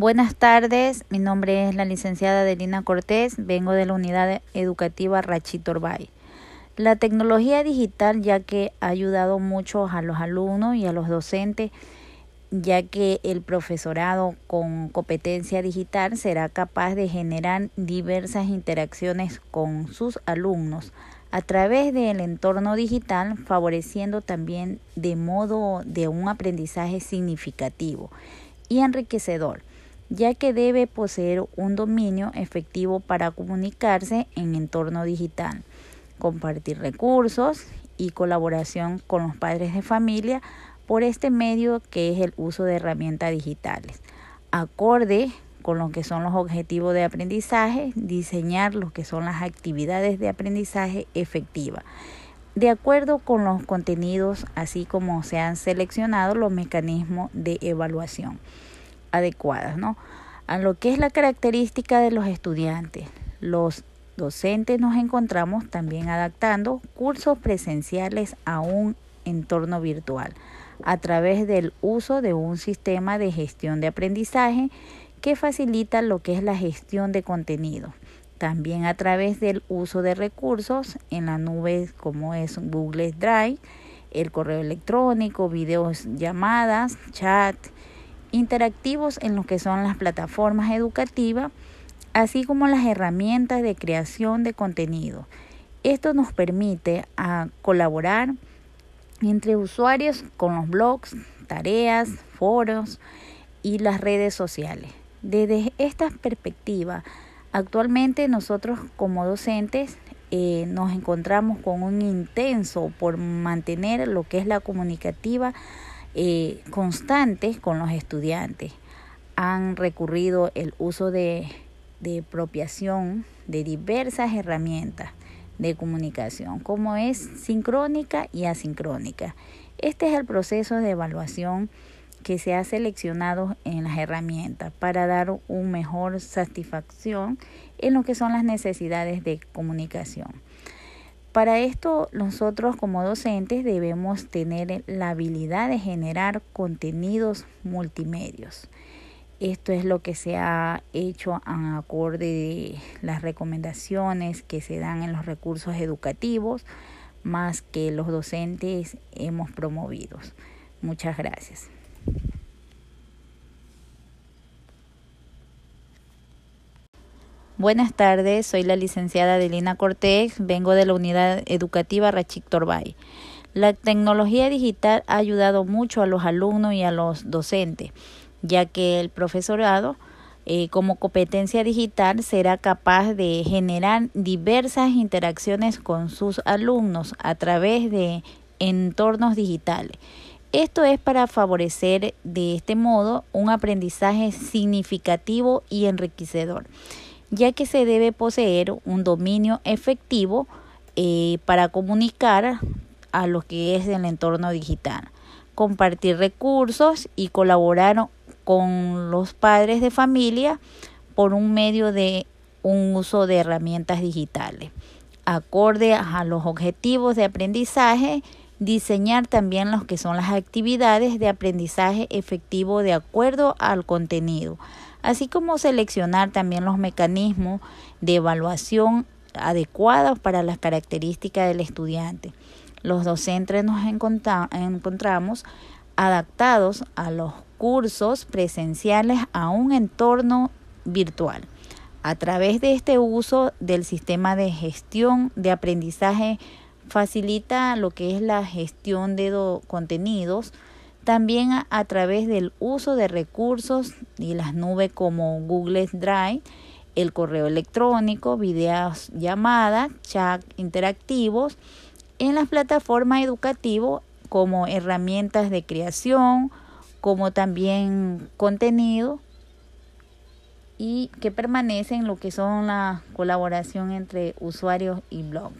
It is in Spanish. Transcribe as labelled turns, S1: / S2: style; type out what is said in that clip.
S1: Buenas tardes, mi nombre es la licenciada Delina Cortés, vengo de la unidad educativa Rachito Orbay. La tecnología digital ya que ha ayudado mucho a los alumnos y a los docentes, ya que el profesorado con competencia digital será capaz de generar diversas interacciones con sus alumnos a través del entorno digital, favoreciendo también de modo de un aprendizaje significativo y enriquecedor ya que debe poseer un dominio efectivo para comunicarse en entorno digital, compartir recursos y colaboración con los padres de familia por este medio que es el uso de herramientas digitales. Acorde con lo que son los objetivos de aprendizaje, diseñar lo que son las actividades de aprendizaje efectiva, de acuerdo con los contenidos, así como se han seleccionado los mecanismos de evaluación adecuadas, ¿no? A lo que es la característica de los estudiantes. Los docentes nos encontramos también adaptando cursos presenciales a un entorno virtual a través del uso de un sistema de gestión de aprendizaje que facilita lo que es la gestión de contenido. También a través del uso de recursos en la nube como es Google Drive, el correo electrónico, videos, llamadas, chat, interactivos en lo que son las plataformas educativas, así como las herramientas de creación de contenido. Esto nos permite a colaborar entre usuarios con los blogs, tareas, foros y las redes sociales. Desde esta perspectiva, actualmente nosotros como docentes eh, nos encontramos con un intenso por mantener lo que es la comunicativa eh, constantes con los estudiantes. Han recurrido el uso de, de apropiación de diversas herramientas de comunicación, como es sincrónica y asincrónica. Este es el proceso de evaluación que se ha seleccionado en las herramientas para dar un mejor satisfacción en lo que son las necesidades de comunicación. Para esto nosotros como docentes debemos tener la habilidad de generar contenidos multimedios. Esto es lo que se ha hecho a acorde de las recomendaciones que se dan en los recursos educativos, más que los docentes hemos promovido. Muchas gracias.
S2: Buenas tardes, soy la licenciada Adelina Cortés, vengo de la unidad educativa Rachik Torbay. La tecnología digital ha ayudado mucho a los alumnos y a los docentes, ya que el profesorado eh, como competencia digital será capaz de generar diversas interacciones con sus alumnos a través de entornos digitales. Esto es para favorecer de este modo un aprendizaje significativo y enriquecedor ya que se debe poseer un dominio efectivo eh, para comunicar a lo que es el entorno digital, compartir recursos y colaborar con los padres de familia por un medio de un uso de herramientas digitales. Acorde a los objetivos de aprendizaje, diseñar también los que son las actividades de aprendizaje efectivo de acuerdo al contenido así como seleccionar también los mecanismos de evaluación adecuados para las características del estudiante. Los docentes nos encontramos adaptados a los cursos presenciales a un entorno virtual. A través de este uso del sistema de gestión de aprendizaje facilita lo que es la gestión de contenidos, también a, través del uso de recursos y las nubes como Google Drive, el correo electrónico, videos, llamadas, chat interactivos, en las plataformas educativas como herramientas de creación, como también contenido y que permanecen lo que son la colaboración entre usuarios y blog.